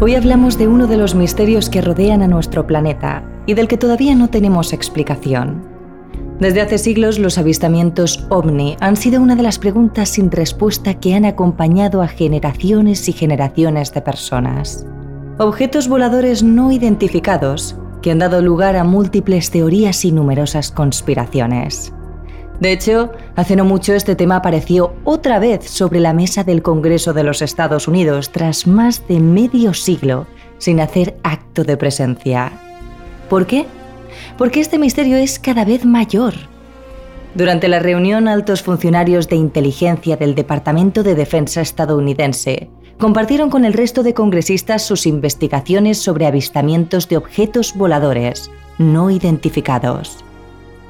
Hoy hablamos de uno de los misterios que rodean a nuestro planeta y del que todavía no tenemos explicación. Desde hace siglos los avistamientos ovni han sido una de las preguntas sin respuesta que han acompañado a generaciones y generaciones de personas. Objetos voladores no identificados que han dado lugar a múltiples teorías y numerosas conspiraciones. De hecho, hace no mucho este tema apareció otra vez sobre la mesa del Congreso de los Estados Unidos tras más de medio siglo sin hacer acto de presencia. ¿Por qué? Porque este misterio es cada vez mayor. Durante la reunión, altos funcionarios de inteligencia del Departamento de Defensa estadounidense compartieron con el resto de congresistas sus investigaciones sobre avistamientos de objetos voladores no identificados.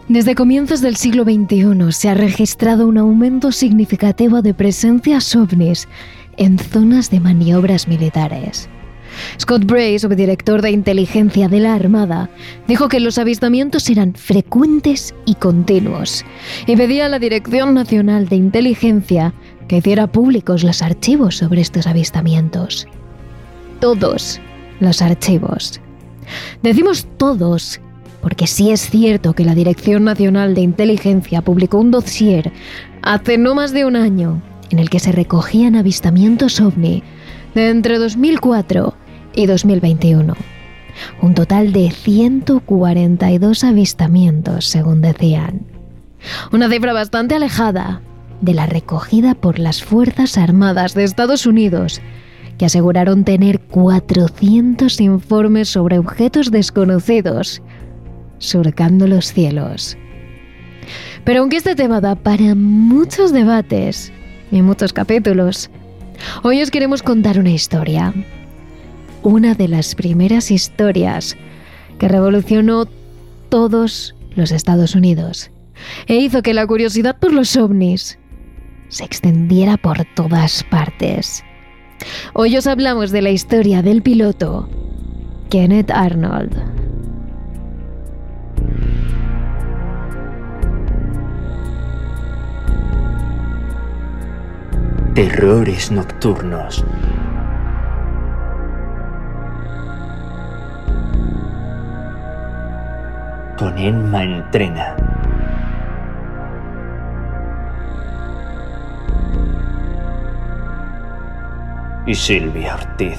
Desde comienzos del siglo XXI se ha registrado un aumento significativo de presencias ovnis en zonas de maniobras militares. Scott Bray, subdirector de inteligencia de la Armada, dijo que los avistamientos eran frecuentes y continuos y pedía a la Dirección Nacional de Inteligencia que hiciera públicos los archivos sobre estos avistamientos. Todos los archivos. Decimos todos porque sí es cierto que la Dirección Nacional de Inteligencia publicó un dossier hace no más de un año en el que se recogían avistamientos ovni entre 2004 y 2021. Un total de 142 avistamientos, según decían. Una cifra bastante alejada de la recogida por las Fuerzas Armadas de Estados Unidos, que aseguraron tener 400 informes sobre objetos desconocidos surcando los cielos. Pero aunque este tema da para muchos debates y muchos capítulos, hoy os queremos contar una historia. Una de las primeras historias que revolucionó todos los Estados Unidos e hizo que la curiosidad por los ovnis se extendiera por todas partes. Hoy os hablamos de la historia del piloto Kenneth Arnold. Terrores nocturnos. Con Emma Entrena. Y Silvia Ortiz.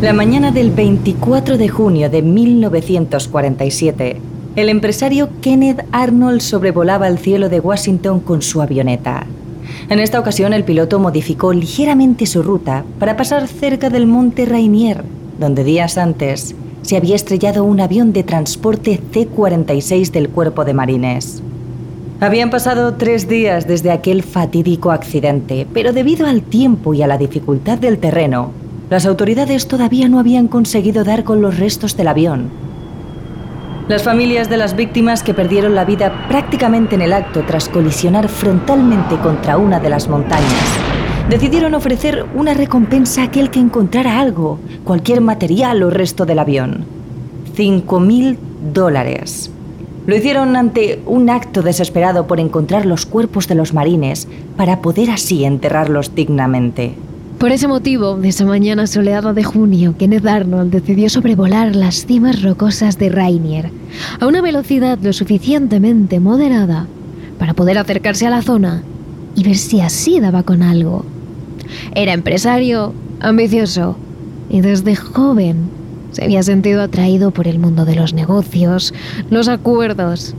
La mañana del 24 de junio de 1947, el empresario Kenneth Arnold sobrevolaba el cielo de Washington con su avioneta. En esta ocasión el piloto modificó ligeramente su ruta para pasar cerca del monte Rainier, donde días antes se había estrellado un avión de transporte C-46 del Cuerpo de Marines. Habían pasado tres días desde aquel fatídico accidente, pero debido al tiempo y a la dificultad del terreno, las autoridades todavía no habían conseguido dar con los restos del avión. Las familias de las víctimas que perdieron la vida prácticamente en el acto tras colisionar frontalmente contra una de las montañas, decidieron ofrecer una recompensa a aquel que encontrara algo, cualquier material o resto del avión. 5.000 dólares. Lo hicieron ante un acto desesperado por encontrar los cuerpos de los marines para poder así enterrarlos dignamente. Por ese motivo, esa mañana soleada de junio, Kenneth Arnold decidió sobrevolar las cimas rocosas de Rainier a una velocidad lo suficientemente moderada para poder acercarse a la zona y ver si así daba con algo. Era empresario, ambicioso y desde joven se había sentido atraído por el mundo de los negocios, los acuerdos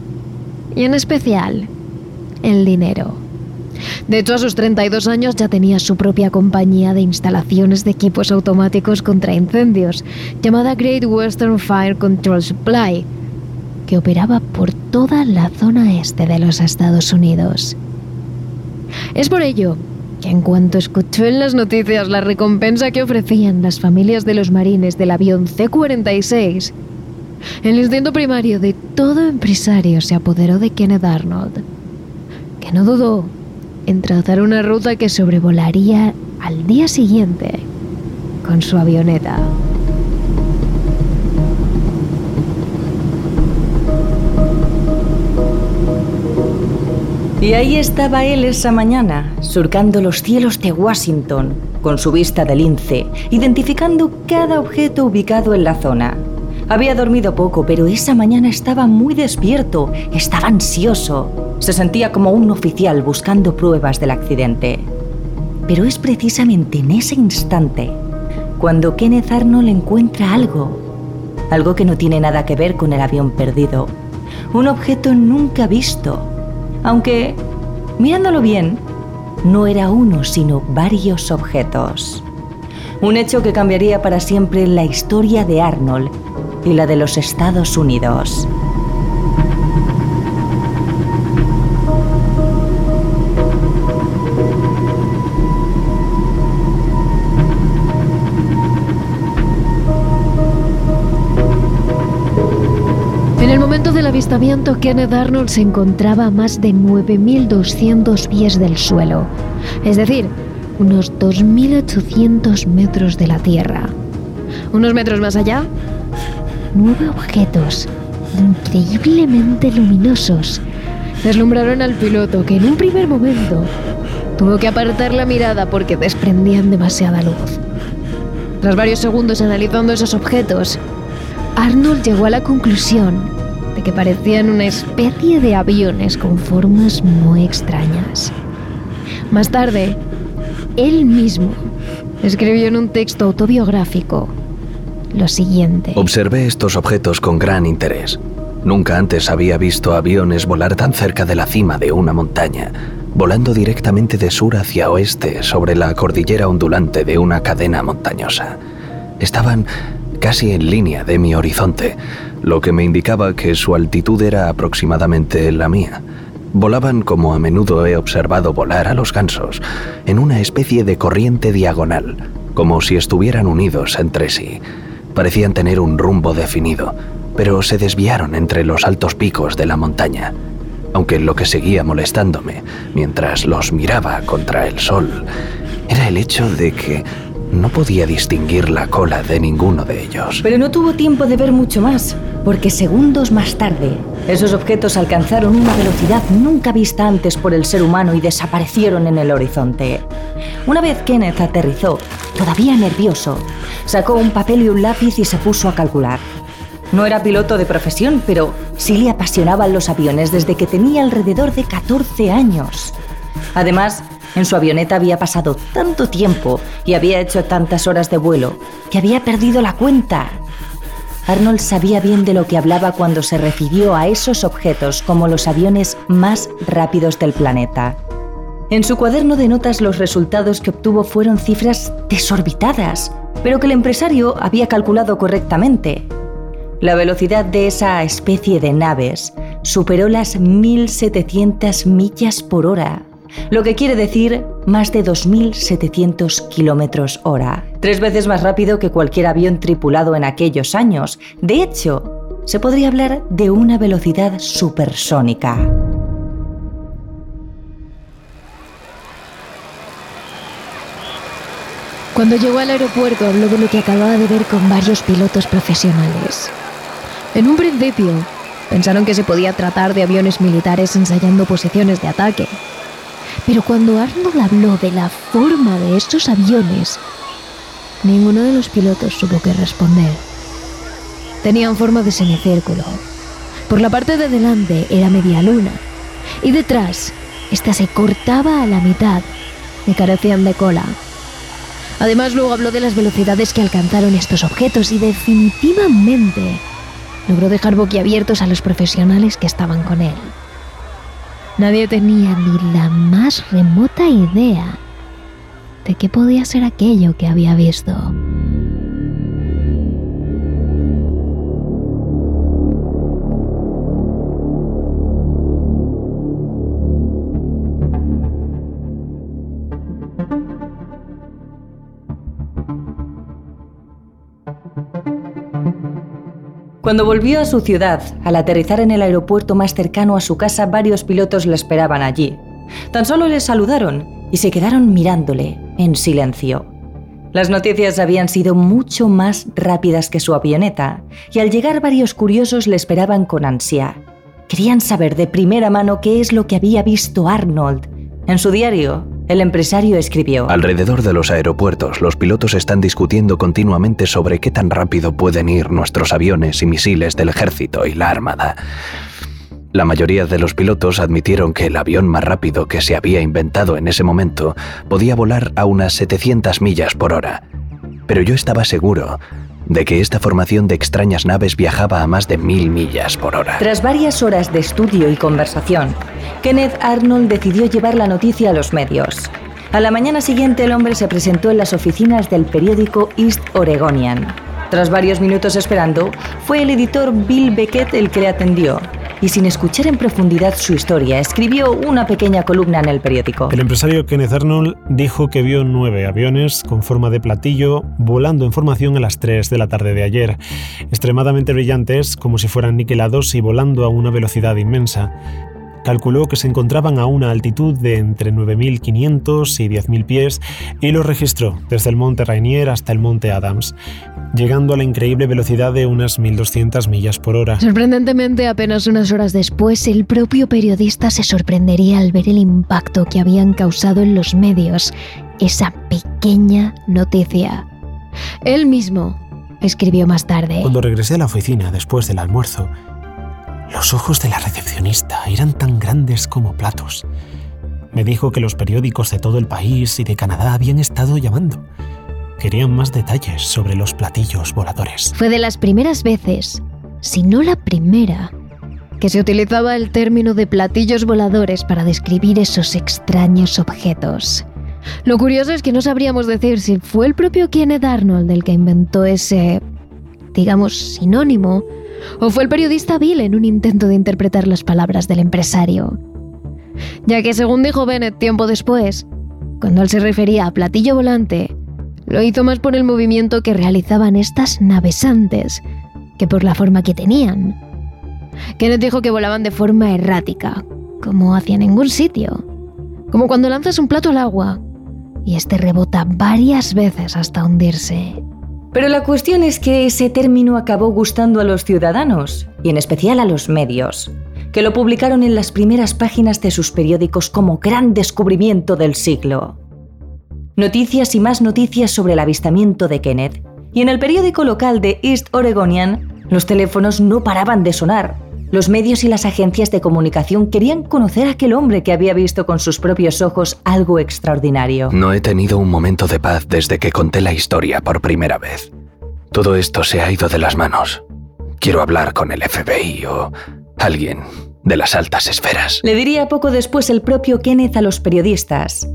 y en especial el dinero. De hecho, a sus 32 años ya tenía su propia compañía de instalaciones de equipos automáticos contra incendios, llamada Great Western Fire Control Supply, que operaba por toda la zona este de los Estados Unidos. Es por ello que en cuanto escuchó en las noticias la recompensa que ofrecían las familias de los marines del avión C-46, el instinto primario de todo empresario se apoderó de Kenneth Arnold, que no dudó en trazar una ruta que sobrevolaría al día siguiente con su avioneta. Y ahí estaba él esa mañana, surcando los cielos de Washington, con su vista de lince, identificando cada objeto ubicado en la zona. Había dormido poco, pero esa mañana estaba muy despierto, estaba ansioso. Se sentía como un oficial buscando pruebas del accidente. Pero es precisamente en ese instante cuando Kenneth Arnold encuentra algo. Algo que no tiene nada que ver con el avión perdido. Un objeto nunca visto. Aunque, mirándolo bien, no era uno, sino varios objetos. Un hecho que cambiaría para siempre la historia de Arnold y la de los Estados Unidos. Avistamiento, Kenneth Arnold se encontraba a más de 9.200 pies del suelo, es decir, unos 2.800 metros de la Tierra. Unos metros más allá, nueve objetos increíblemente luminosos deslumbraron al piloto que en un primer momento tuvo que apartar la mirada porque desprendían demasiada luz. Tras varios segundos analizando esos objetos, Arnold llegó a la conclusión que parecían una especie de aviones con formas muy extrañas. Más tarde, él mismo escribió en un texto autobiográfico lo siguiente. Observé estos objetos con gran interés. Nunca antes había visto aviones volar tan cerca de la cima de una montaña, volando directamente de sur hacia oeste sobre la cordillera ondulante de una cadena montañosa. Estaban casi en línea de mi horizonte, lo que me indicaba que su altitud era aproximadamente la mía. Volaban como a menudo he observado volar a los gansos, en una especie de corriente diagonal, como si estuvieran unidos entre sí. Parecían tener un rumbo definido, pero se desviaron entre los altos picos de la montaña. Aunque lo que seguía molestándome mientras los miraba contra el sol era el hecho de que no podía distinguir la cola de ninguno de ellos. Pero no tuvo tiempo de ver mucho más, porque segundos más tarde, esos objetos alcanzaron una velocidad nunca vista antes por el ser humano y desaparecieron en el horizonte. Una vez Kenneth aterrizó, todavía nervioso, sacó un papel y un lápiz y se puso a calcular. No era piloto de profesión, pero sí le apasionaban los aviones desde que tenía alrededor de 14 años. Además, en su avioneta había pasado tanto tiempo y había hecho tantas horas de vuelo que había perdido la cuenta. Arnold sabía bien de lo que hablaba cuando se refirió a esos objetos como los aviones más rápidos del planeta. En su cuaderno de notas los resultados que obtuvo fueron cifras desorbitadas, pero que el empresario había calculado correctamente. La velocidad de esa especie de naves superó las 1.700 millas por hora, lo que quiere decir más de 2.700 kilómetros hora, tres veces más rápido que cualquier avión tripulado en aquellos años. De hecho, se podría hablar de una velocidad supersónica. Cuando llegó al aeropuerto habló de lo que acababa de ver con varios pilotos profesionales. En un principio, pensaron que se podía tratar de aviones militares ensayando posiciones de ataque. Pero cuando Arnold habló de la forma de estos aviones, ninguno de los pilotos supo qué responder. Tenían forma de semicírculo. Por la parte de delante era media luna y detrás, esta se cortaba a la mitad y carecían de cola. Además, luego habló de las velocidades que alcanzaron estos objetos y definitivamente logró dejar boquiabiertos a los profesionales que estaban con él. Nadie tenía ni la más remota idea de qué podía ser aquello que había visto. Cuando volvió a su ciudad, al aterrizar en el aeropuerto más cercano a su casa, varios pilotos le esperaban allí. Tan solo le saludaron y se quedaron mirándole, en silencio. Las noticias habían sido mucho más rápidas que su avioneta, y al llegar varios curiosos le esperaban con ansia. Querían saber de primera mano qué es lo que había visto Arnold. En su diario, el empresario escribió, Alrededor de los aeropuertos, los pilotos están discutiendo continuamente sobre qué tan rápido pueden ir nuestros aviones y misiles del ejército y la armada. La mayoría de los pilotos admitieron que el avión más rápido que se había inventado en ese momento podía volar a unas 700 millas por hora. Pero yo estaba seguro de que esta formación de extrañas naves viajaba a más de mil millas por hora. Tras varias horas de estudio y conversación, Kenneth Arnold decidió llevar la noticia a los medios. A la mañana siguiente el hombre se presentó en las oficinas del periódico East Oregonian. Tras varios minutos esperando, fue el editor Bill Beckett el que le atendió y sin escuchar en profundidad su historia, escribió una pequeña columna en el periódico. El empresario Kenneth Arnold dijo que vio nueve aviones con forma de platillo volando en formación a las 3 de la tarde de ayer, extremadamente brillantes como si fueran niquelados y volando a una velocidad inmensa calculó que se encontraban a una altitud de entre 9.500 y 10.000 pies y lo registró desde el monte Rainier hasta el monte Adams, llegando a la increíble velocidad de unas 1.200 millas por hora. Sorprendentemente, apenas unas horas después, el propio periodista se sorprendería al ver el impacto que habían causado en los medios esa pequeña noticia. Él mismo escribió más tarde. Cuando regresé a la oficina después del almuerzo, los ojos de la recepcionista eran tan grandes como platos. Me dijo que los periódicos de todo el país y de Canadá habían estado llamando. Querían más detalles sobre los platillos voladores. Fue de las primeras veces, si no la primera, que se utilizaba el término de platillos voladores para describir esos extraños objetos. Lo curioso es que no sabríamos decir si fue el propio Kenneth Arnold el que inventó ese, digamos, sinónimo ¿O fue el periodista Bill en un intento de interpretar las palabras del empresario? Ya que según dijo Bennett tiempo después, cuando él se refería a platillo volante, lo hizo más por el movimiento que realizaban estas naves antes que por la forma que tenían. Kenneth dijo que volaban de forma errática, como hacia ningún sitio, como cuando lanzas un plato al agua y este rebota varias veces hasta hundirse. Pero la cuestión es que ese término acabó gustando a los ciudadanos, y en especial a los medios, que lo publicaron en las primeras páginas de sus periódicos como gran descubrimiento del siglo. Noticias y más noticias sobre el avistamiento de Kenneth, y en el periódico local de East Oregonian, los teléfonos no paraban de sonar, los medios y las agencias de comunicación querían conocer a aquel hombre que había visto con sus propios ojos algo extraordinario. No he tenido un momento de paz desde que conté la historia por primera vez. Todo esto se ha ido de las manos. Quiero hablar con el FBI o alguien de las altas esferas. Le diría poco después el propio Kenneth a los periodistas.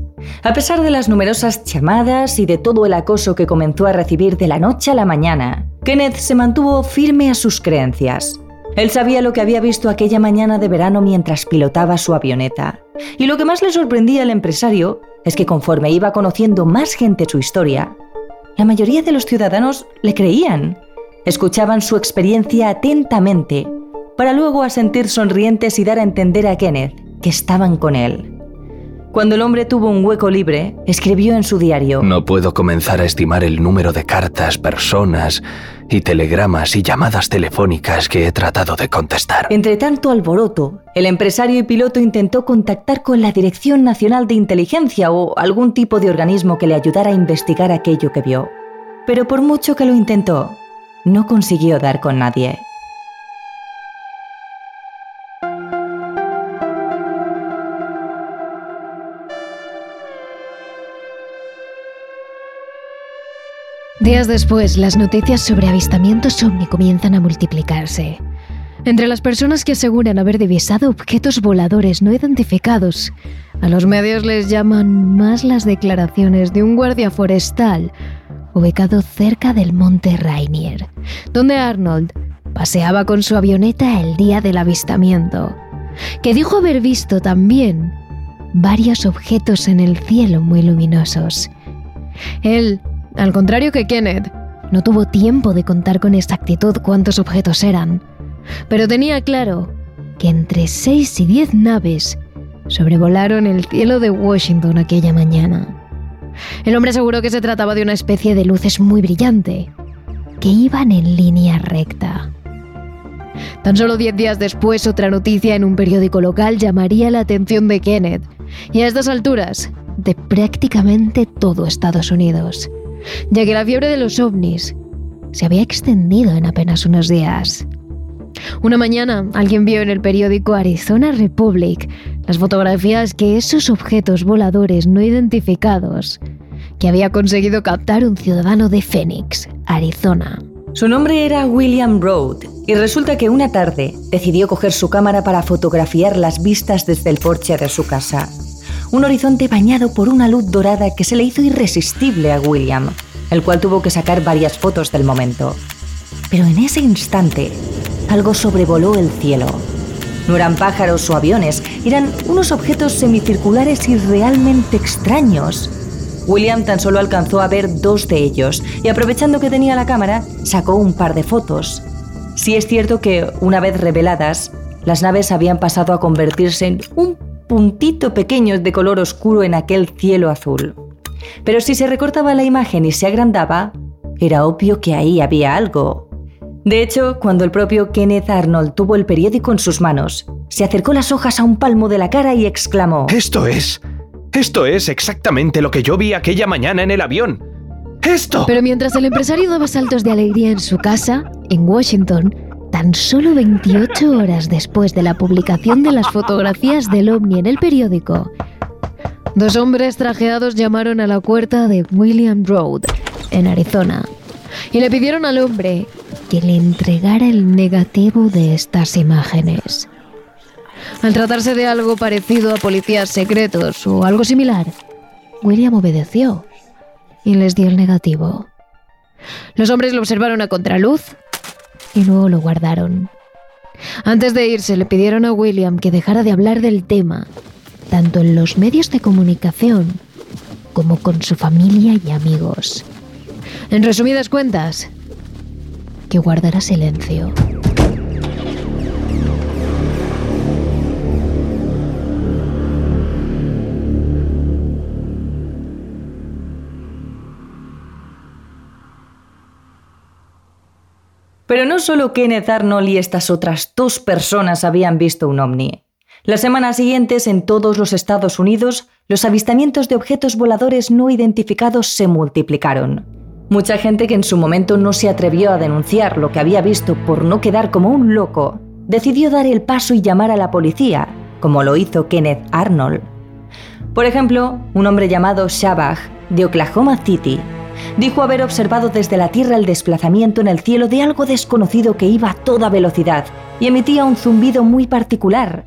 A pesar de las numerosas llamadas y de todo el acoso que comenzó a recibir de la noche a la mañana, Kenneth se mantuvo firme a sus creencias. Él sabía lo que había visto aquella mañana de verano mientras pilotaba su avioneta. Y lo que más le sorprendía al empresario es que conforme iba conociendo más gente su historia, la mayoría de los ciudadanos le creían. Escuchaban su experiencia atentamente, para luego asentir sonrientes y dar a entender a Kenneth que estaban con él. Cuando el hombre tuvo un hueco libre, escribió en su diario, No puedo comenzar a estimar el número de cartas, personas y telegramas y llamadas telefónicas que he tratado de contestar. Entre tanto alboroto, el empresario y piloto intentó contactar con la Dirección Nacional de Inteligencia o algún tipo de organismo que le ayudara a investigar aquello que vio. Pero por mucho que lo intentó, no consiguió dar con nadie. Días después, las noticias sobre avistamientos ovni comienzan a multiplicarse. Entre las personas que aseguran haber divisado objetos voladores no identificados, a los medios les llaman más las declaraciones de un guardia forestal ubicado cerca del monte Rainier, donde Arnold paseaba con su avioneta el día del avistamiento, que dijo haber visto también varios objetos en el cielo muy luminosos. Él, al contrario que Kenneth, no tuvo tiempo de contar con exactitud cuántos objetos eran, pero tenía claro que entre 6 y 10 naves sobrevolaron el cielo de Washington aquella mañana. El hombre aseguró que se trataba de una especie de luces muy brillante, que iban en línea recta. Tan solo diez días después, otra noticia en un periódico local llamaría la atención de Kenneth, y a estas alturas, de prácticamente todo Estados Unidos, ya que la fiebre de los ovnis se había extendido en apenas unos días. Una mañana, alguien vio en el periódico Arizona Republic las fotografías que esos objetos voladores no identificados que había conseguido captar un ciudadano de Phoenix, Arizona. Su nombre era William Road y resulta que una tarde decidió coger su cámara para fotografiar las vistas desde el porche de su casa. Un horizonte bañado por una luz dorada que se le hizo irresistible a William, el cual tuvo que sacar varias fotos del momento. Pero en ese instante, algo sobrevoló el cielo. No eran pájaros o aviones, eran unos objetos semicirculares y realmente extraños. William tan solo alcanzó a ver dos de ellos y aprovechando que tenía la cámara, sacó un par de fotos. Sí es cierto que, una vez reveladas, las naves habían pasado a convertirse en un puntito pequeño de color oscuro en aquel cielo azul. Pero si se recortaba la imagen y se agrandaba, era obvio que ahí había algo, de hecho, cuando el propio Kenneth Arnold tuvo el periódico en sus manos, se acercó las hojas a un palmo de la cara y exclamó: Esto es. Esto es exactamente lo que yo vi aquella mañana en el avión. ¡Esto! Pero mientras el empresario daba saltos de alegría en su casa, en Washington, tan solo 28 horas después de la publicación de las fotografías del ovni en el periódico, dos hombres trajeados llamaron a la puerta de William Road, en Arizona, y le pidieron al hombre que le entregara el negativo de estas imágenes. Al tratarse de algo parecido a policías secretos o algo similar, William obedeció y les dio el negativo. Los hombres lo observaron a contraluz y luego lo guardaron. Antes de irse le pidieron a William que dejara de hablar del tema, tanto en los medios de comunicación como con su familia y amigos. En resumidas cuentas, que guardará silencio. Pero no solo Kenneth Arnold y estas otras dos personas habían visto un ovni. Las semanas siguientes, en todos los Estados Unidos, los avistamientos de objetos voladores no identificados se multiplicaron. Mucha gente que en su momento no se atrevió a denunciar lo que había visto por no quedar como un loco, decidió dar el paso y llamar a la policía, como lo hizo Kenneth Arnold. Por ejemplo, un hombre llamado Shabach, de Oklahoma City, dijo haber observado desde la Tierra el desplazamiento en el cielo de algo desconocido que iba a toda velocidad y emitía un zumbido muy particular.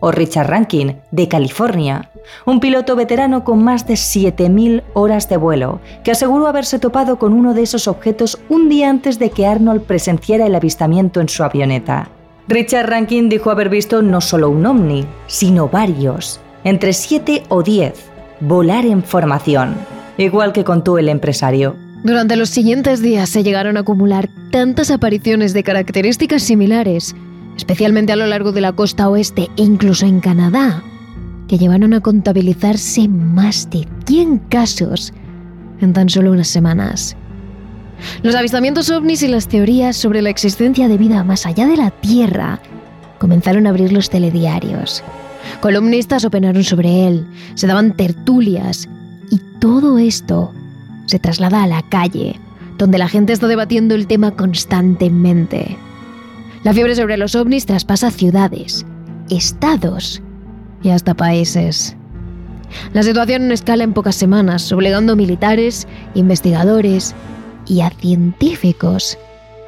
O Richard Rankin, de California, un piloto veterano con más de 7.000 horas de vuelo, que aseguró haberse topado con uno de esos objetos un día antes de que Arnold presenciara el avistamiento en su avioneta. Richard Rankin dijo haber visto no solo un ovni, sino varios, entre 7 o 10, volar en formación, igual que contó el empresario. Durante los siguientes días se llegaron a acumular tantas apariciones de características similares, especialmente a lo largo de la costa oeste e incluso en Canadá, que llevaron a contabilizarse más de 100 casos en tan solo unas semanas. Los avistamientos ovnis y las teorías sobre la existencia de vida más allá de la Tierra comenzaron a abrir los telediarios. Columnistas opinaron sobre él, se daban tertulias y todo esto se traslada a la calle, donde la gente está debatiendo el tema constantemente. La fiebre sobre los ovnis traspasa ciudades, estados y hasta países. La situación escala en pocas semanas, obligando a militares, investigadores y a científicos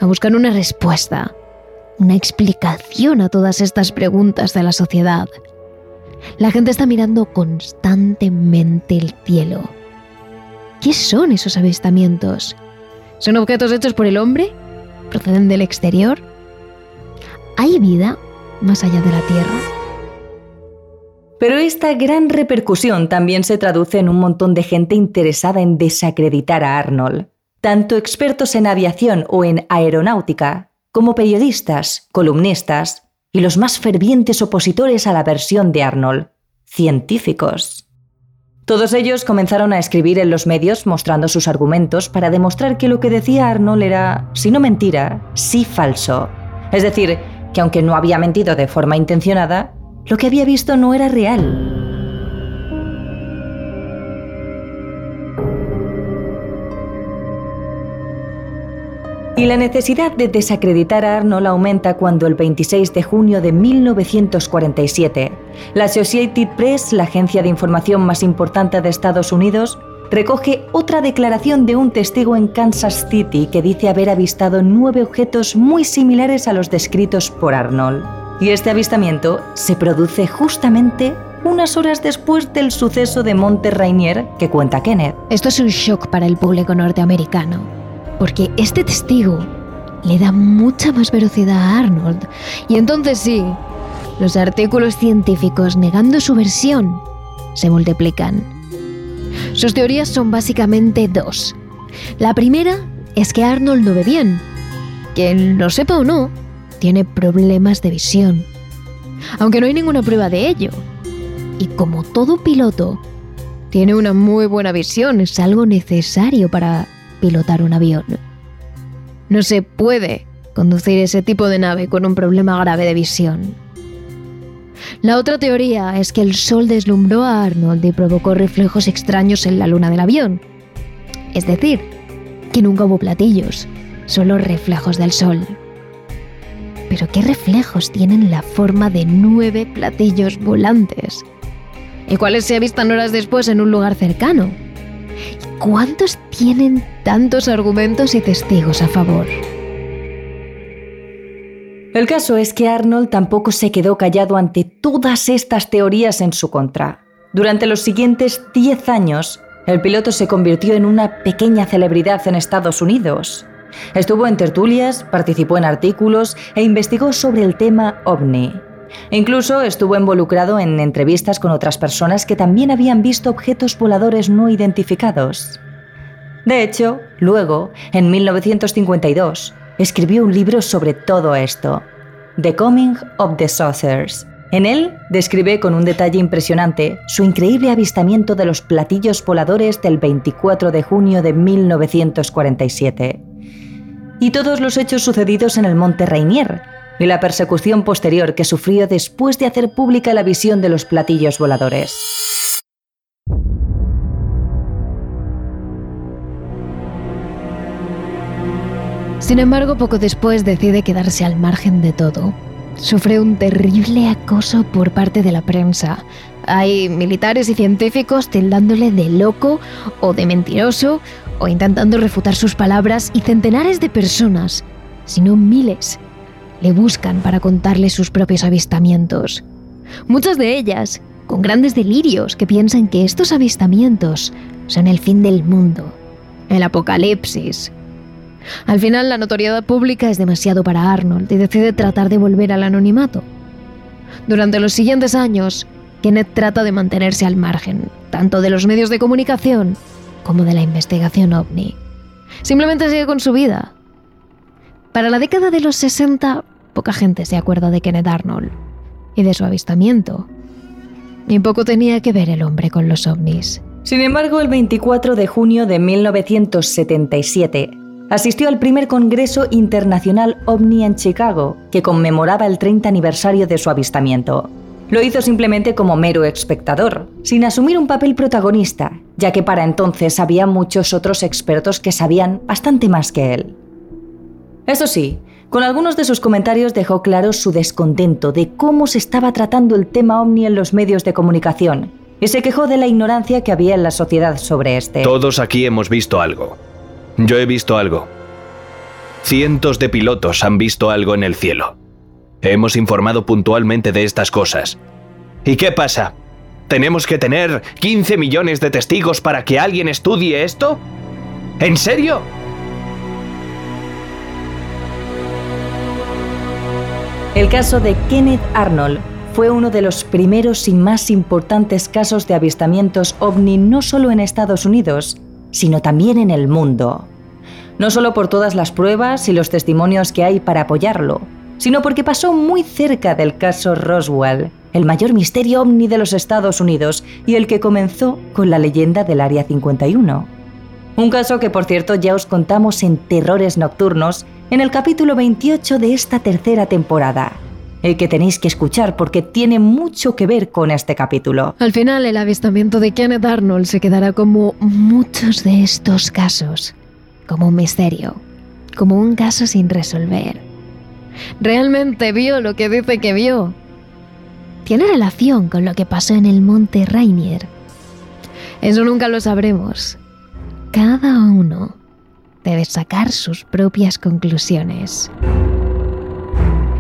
a buscar una respuesta una explicación a todas estas preguntas de la sociedad. La gente está mirando constantemente el cielo. ¿Qué son esos avistamientos? ¿Son objetos hechos por el hombre? ¿Proceden del exterior? ¿Hay vida más allá de la Tierra? Pero esta gran repercusión también se traduce en un montón de gente interesada en desacreditar a Arnold, tanto expertos en aviación o en aeronáutica, como periodistas, columnistas y los más fervientes opositores a la versión de Arnold, científicos. Todos ellos comenzaron a escribir en los medios mostrando sus argumentos para demostrar que lo que decía Arnold era, si no mentira, sí falso. Es decir, que aunque no había mentido de forma intencionada, lo que había visto no era real. Y la necesidad de desacreditar a Arnold aumenta cuando el 26 de junio de 1947, la Associated Press, la agencia de información más importante de Estados Unidos, recoge otra declaración de un testigo en Kansas City que dice haber avistado nueve objetos muy similares a los descritos por Arnold. Y este avistamiento se produce justamente unas horas después del suceso de Monte Rainier que cuenta Kenneth. Esto es un shock para el público norteamericano porque este testigo le da mucha más velocidad a Arnold. Y entonces sí, los artículos científicos negando su versión se multiplican. Sus teorías son básicamente dos. La primera es que Arnold no ve bien. Él lo sepa o no, tiene problemas de visión. Aunque no hay ninguna prueba de ello. Y como todo piloto, tiene una muy buena visión, es algo necesario para pilotar un avión. No se puede conducir ese tipo de nave con un problema grave de visión. La otra teoría es que el sol deslumbró a Arnold y provocó reflejos extraños en la luna del avión. Es decir, que nunca hubo platillos, solo reflejos del sol. Pero ¿qué reflejos tienen la forma de nueve platillos volantes? ¿Y cuáles se avistan horas después en un lugar cercano? ¿Cuántos tienen tantos argumentos y testigos a favor? El caso es que Arnold tampoco se quedó callado ante todas estas teorías en su contra. Durante los siguientes 10 años, el piloto se convirtió en una pequeña celebridad en Estados Unidos. Estuvo en tertulias, participó en artículos e investigó sobre el tema ovni. Incluso estuvo involucrado en entrevistas con otras personas que también habían visto objetos voladores no identificados. De hecho, luego, en 1952, escribió un libro sobre todo esto, The Coming of the Saucers. En él describe con un detalle impresionante su increíble avistamiento de los platillos voladores del 24 de junio de 1947 y todos los hechos sucedidos en el Monte Rainier, y la persecución posterior que sufrió después de hacer pública la visión de los platillos voladores. Sin embargo, poco después decide quedarse al margen de todo. Sufre un terrible acoso por parte de la prensa. Hay militares y científicos tildándole de loco o de mentiroso o intentando refutar sus palabras y centenares de personas, si no miles, le buscan para contarle sus propios avistamientos. Muchas de ellas con grandes delirios que piensan que estos avistamientos son el fin del mundo, el apocalipsis. Al final la notoriedad pública es demasiado para Arnold y decide tratar de volver al anonimato. Durante los siguientes años, Kenneth trata de mantenerse al margen, tanto de los medios de comunicación como de la investigación ovni. Simplemente sigue con su vida, para la década de los 60, poca gente se acuerda de Kenneth Arnold y de su avistamiento. Ni poco tenía que ver el hombre con los ovnis. Sin embargo, el 24 de junio de 1977, asistió al primer Congreso Internacional OVNI en Chicago, que conmemoraba el 30 aniversario de su avistamiento. Lo hizo simplemente como mero espectador, sin asumir un papel protagonista, ya que para entonces había muchos otros expertos que sabían bastante más que él. Eso sí, con algunos de sus comentarios dejó claro su descontento de cómo se estaba tratando el tema ovni en los medios de comunicación y se quejó de la ignorancia que había en la sociedad sobre este. Todos aquí hemos visto algo. Yo he visto algo. Cientos de pilotos han visto algo en el cielo. Hemos informado puntualmente de estas cosas. ¿Y qué pasa? ¿Tenemos que tener 15 millones de testigos para que alguien estudie esto? ¿En serio? El caso de Kenneth Arnold fue uno de los primeros y más importantes casos de avistamientos ovni no solo en Estados Unidos, sino también en el mundo. No solo por todas las pruebas y los testimonios que hay para apoyarlo, sino porque pasó muy cerca del caso Roswell, el mayor misterio ovni de los Estados Unidos y el que comenzó con la leyenda del Área 51. Un caso que por cierto ya os contamos en Terrores Nocturnos en el capítulo 28 de esta tercera temporada, el que tenéis que escuchar porque tiene mucho que ver con este capítulo. Al final, el avistamiento de Kenneth Arnold se quedará como muchos de estos casos, como un misterio, como un caso sin resolver. ¿Realmente vio lo que dice que vio? ¿Tiene relación con lo que pasó en el monte Rainier? Eso nunca lo sabremos. Cada uno debe sacar sus propias conclusiones.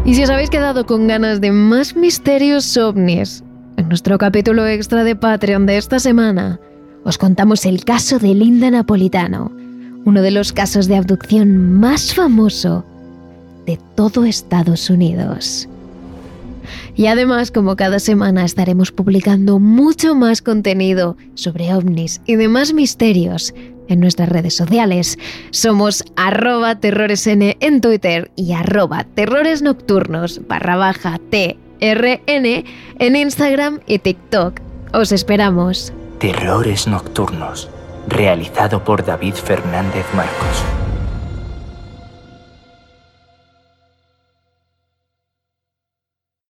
Y si os habéis quedado con ganas de más misterios ovnis, en nuestro capítulo extra de Patreon de esta semana, os contamos el caso de Linda Napolitano, uno de los casos de abducción más famoso de todo Estados Unidos. Y además, como cada semana, estaremos publicando mucho más contenido sobre ovnis y demás misterios en nuestras redes sociales. Somos arroba terroresn en Twitter y arroba terroresnocturnos barra TRN en Instagram y TikTok. Os esperamos. Terrores Nocturnos, realizado por David Fernández Marcos.